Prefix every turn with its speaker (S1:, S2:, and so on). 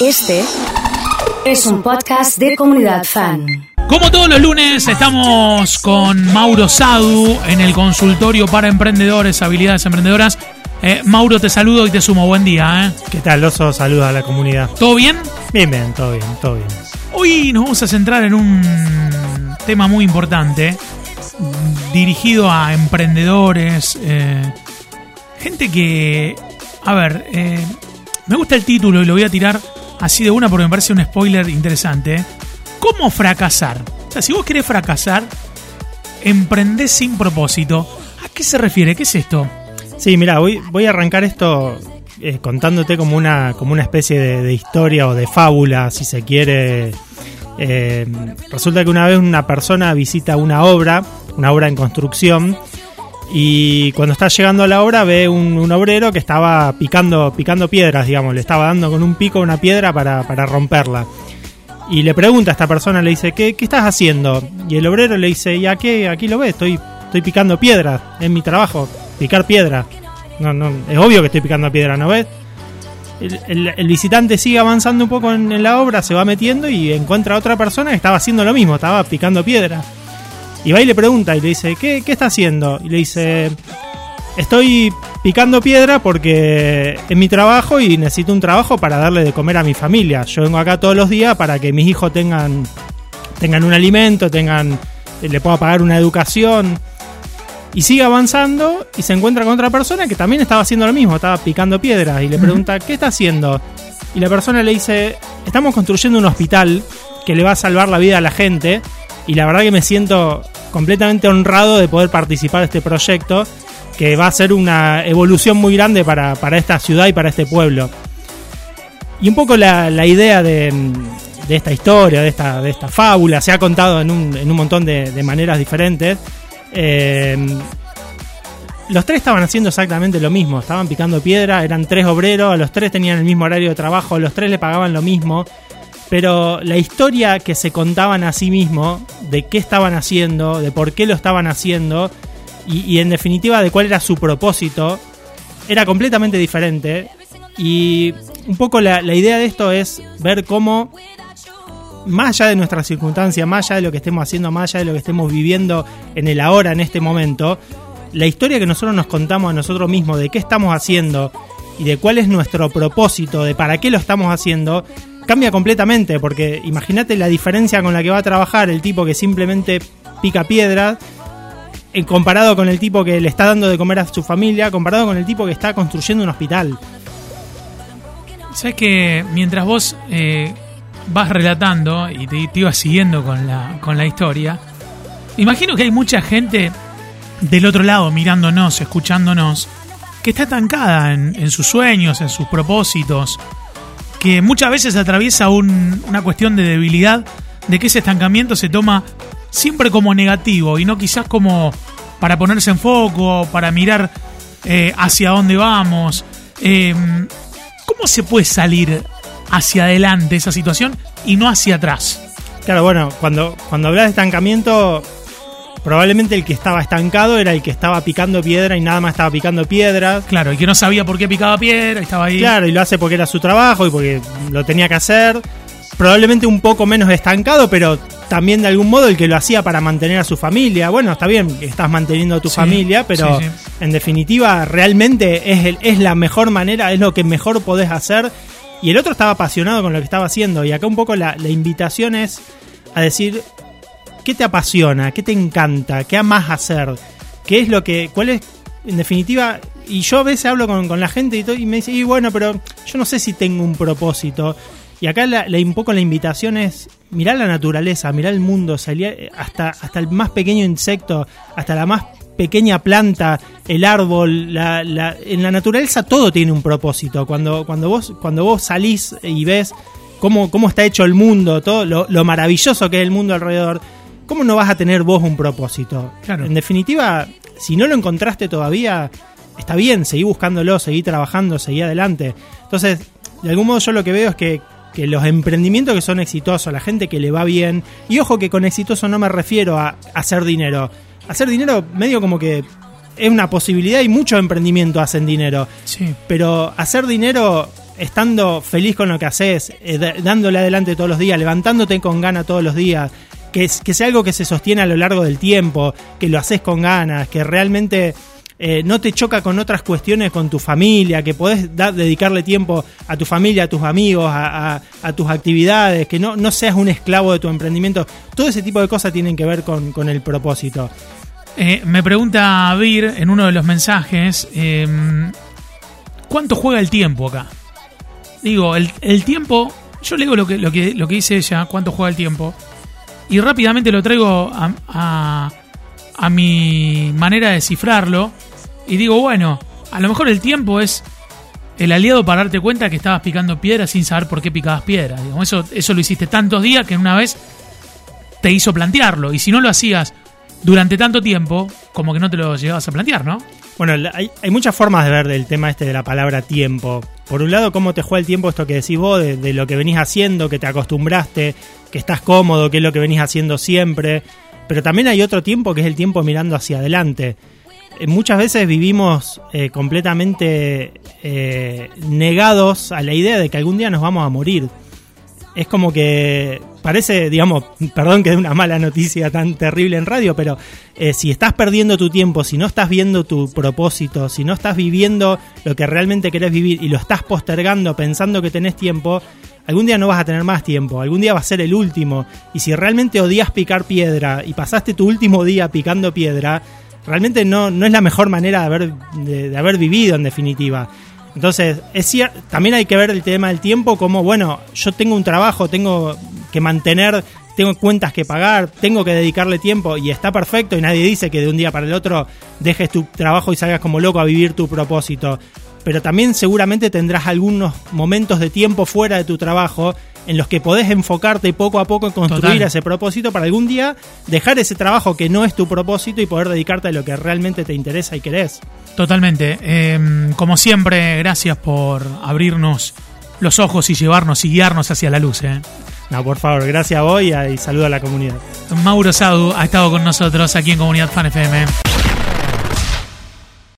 S1: Este es un podcast de comunidad fan.
S2: Como todos los lunes, estamos con Mauro Sadu en el consultorio para emprendedores, habilidades emprendedoras. Eh, Mauro, te saludo y te sumo. Buen día. ¿eh?
S3: ¿Qué tal, Oso? Saluda a la comunidad.
S2: ¿Todo bien?
S3: Bien, bien, todo bien, todo bien.
S2: Hoy nos vamos a centrar en un tema muy importante dirigido a emprendedores, eh, gente que, a ver, eh, me gusta el título y lo voy a tirar así de una porque me parece un spoiler interesante. ¿eh? ¿Cómo fracasar? O sea, si vos querés fracasar, emprendés sin propósito. ¿A qué se refiere? ¿Qué es esto?
S3: Sí, mira, voy, voy a arrancar esto eh, contándote como una, como una especie de, historia o de fábula, si se quiere. Eh, resulta que una vez una persona visita una obra, una obra en construcción, y cuando está llegando a la obra ve un, un obrero que estaba picando, picando piedras, digamos, le estaba dando con un pico una piedra para, para romperla. Y le pregunta a esta persona, le dice, ¿qué, qué estás haciendo? Y el obrero le dice, ¿ya qué? Aquí lo ves, estoy, estoy picando piedras, es mi trabajo, picar piedra. No, no, es obvio que estoy picando piedra, ¿no ves? El, el- el visitante sigue avanzando un poco en, en la obra, se va metiendo y encuentra a otra persona que estaba haciendo lo mismo, estaba picando piedra. Y va y le pregunta y le dice, ¿qué, qué está haciendo? Y le dice, estoy picando piedra porque es mi trabajo y necesito un trabajo para darle de comer a mi familia. Yo vengo acá todos los días para que mis hijos tengan, tengan un alimento, tengan, le pueda pagar una educación. Y sigue avanzando y se encuentra con otra persona que también estaba haciendo lo mismo, estaba picando piedras y le pregunta, ¿qué está haciendo? Y la persona le dice, estamos construyendo un hospital que le va a salvar la vida a la gente y la verdad que me siento completamente honrado de poder participar de este proyecto que va a ser una evolución muy grande para, para esta ciudad y para este pueblo. Y un poco la, la idea de, de esta historia, de esta, de esta fábula, se ha contado en un, en un montón de, maneras diferentes. Eh, los tres estaban haciendo exactamente lo mismo, estaban picando piedra, eran tres obreros, los tres tenían el mismo horario de trabajo, los tres le pagaban lo mismo, pero la historia que se contaban a sí mismos, de qué estaban haciendo, de por qué lo estaban haciendo, y, y en definitiva de cuál era su propósito, era completamente diferente. Y un poco la, la idea de esto es ver cómo más allá de nuestras circunstancias, más allá de lo que estemos haciendo, más allá de lo que estemos viviendo en el ahora, en este momento, la historia que nosotros nos contamos a nosotros mismos de qué estamos haciendo y de cuál es nuestro propósito, de para qué lo estamos haciendo, cambia completamente, porque imagínate la diferencia con la que va a trabajar el tipo que simplemente pica piedras, en comparado con el tipo que le está dando de comer a su familia, comparado con el tipo que está construyendo un hospital.
S2: Sabes que mientras vos eh, vas relatando y te, te ibas siguiendo con la, con la historia, imagino que hay mucha gente del otro lado mirándonos, escuchándonos, que está estancada en, en sus sueños, en sus propósitos, que muchas veces atraviesa un- una cuestión de debilidad, de que ese estancamiento se toma siempre como negativo y no quizás como para ponerse en foco, para mirar eh, hacia dónde vamos. Eh, ¿Cómo se puede salir hacia adelante de esa situación y no hacia atrás?
S3: Claro, bueno, cuando, cuando hablas de estancamiento, probablemente el que estaba estancado era el que estaba picando piedra y nada más estaba picando piedras.
S2: Claro, y que no sabía por qué picaba piedra, estaba ahí.
S3: Claro, y lo hace porque era su trabajo y porque lo tenía que hacer. Probablemente un poco menos estancado, pero también de algún modo el que lo hacía para mantener a su familia. Bueno, está bien estás manteniendo a tu
S2: Sí,
S3: familia, pero
S2: sí, sí.
S3: en definitiva realmente es, el- es la mejor manera, es lo que mejor podés hacer. Y el otro estaba apasionado con lo que estaba haciendo. Y acá un poco la, la invitación es a decir, ¿qué te apasiona? ¿Qué te encanta? ¿Qué amas hacer? ¿Qué es lo que, cuál es, en definitiva, y yo a veces hablo con, con la gente y, todo, y me dice, y bueno, pero yo no sé si tengo un propósito. Y acá la, la- un poco la invitación es mirar la naturaleza, mirar el mundo, salir hasta, hasta el más pequeño insecto, hasta la más pequeña planta, el árbol, la, la- en la naturaleza todo tiene un propósito. Cuando, cuando, vos, cuando vos salís y ves cómo, cómo está hecho el mundo, todo lo, lo maravilloso que es el mundo alrededor, ¿cómo no vas a tener vos un propósito?
S2: Claro.
S3: En definitiva, si no lo encontraste todavía, está bien, seguí buscándolo, seguí trabajando, seguí adelante. Entonces, de algún modo yo lo que veo es que, que los emprendimientos que son exitosos, la gente que le va bien, y ojo que con exitoso no me refiero a hacer dinero. Hacer dinero medio como que es una posibilidad y muchos emprendimientos hacen dinero.
S2: Sí.
S3: Pero hacer dinero estando feliz con lo que haces, eh, dándole adelante todos los días, levantándote con gana todos los días, que, es, que sea algo que se sostiene a lo largo del tiempo, que lo haces con ganas, que realmente eh, no te choca con otras cuestiones con tu familia, que podés dedicarle tiempo a tu familia, a tus amigos, a, tus actividades, que no, no, seas un esclavo de tu emprendimiento. Todo ese tipo de cosas tienen que ver con, el propósito.
S2: Eh, me pregunta Vir en uno de los mensajes, em, ¿cuánto juega el tiempo acá? Digo, el, tiempo, yo le digo lo que, lo, que, lo que dice ella, cuánto juega el tiempo, y rápidamente lo traigo a, a mi manera de descifrarlo y digo, bueno, a lo mejor el tiempo es el aliado para darte cuenta que estabas picando piedra sin saber por qué picabas piedra. eso, eso lo hiciste tantos días que una vez te hizo plantearlo. Y si no lo hacías durante tanto tiempo, como que no te lo llevabas a plantear, ¿no?
S3: Bueno, hay, muchas formas de ver del tema este de la palabra tiempo. Por un lado, cómo te juega el tiempo esto que decís vos, de, de lo que venís haciendo, que te acostumbraste, que estás cómodo, que es lo que venís haciendo siempre. Pero también hay otro tiempo que es el tiempo mirando hacia adelante. Eh, muchas veces vivimos eh, completamente eh, negados a la idea de que algún día nos vamos a morir. Es como que parece, digamos, perdón que dé una mala noticia tan terrible en radio, pero si estás perdiendo tu tiempo, si no estás viendo tu propósito, si no estás viviendo lo que realmente querés vivir y lo estás postergando pensando que tenés tiempo, algún día no vas a tener más tiempo, algún día va a ser el último. Y si realmente odias picar piedra y pasaste tu último día picando piedra, realmente no, no es la mejor manera de haber, de, haber vivido en definitiva. Entonces, es cierto, también hay que ver el tema del tiempo como, bueno, yo tengo un trabajo, tengo que mantener, tengo cuentas que pagar, tengo que dedicarle tiempo y está perfecto y nadie dice que de un día para el otro dejes tu trabajo y salgas como loco a vivir tu propósito. Pero también seguramente tendrás algunos momentos de tiempo fuera de tu trabajo en los que podés enfocarte poco a poco en construir ese propósito para algún día dejar ese trabajo que no es tu propósito y poder dedicarte a lo que realmente te interesa y querés.
S2: Totalmente. Em, como siempre, gracias por abrirnos los ojos y llevarnos y guiarnos hacia la luz. ¿eh?
S3: No, por favor, gracias a vos y, y saludo a la comunidad.
S2: Mauro Sadu ha estado con nosotros aquí en Comunidad Fan FM.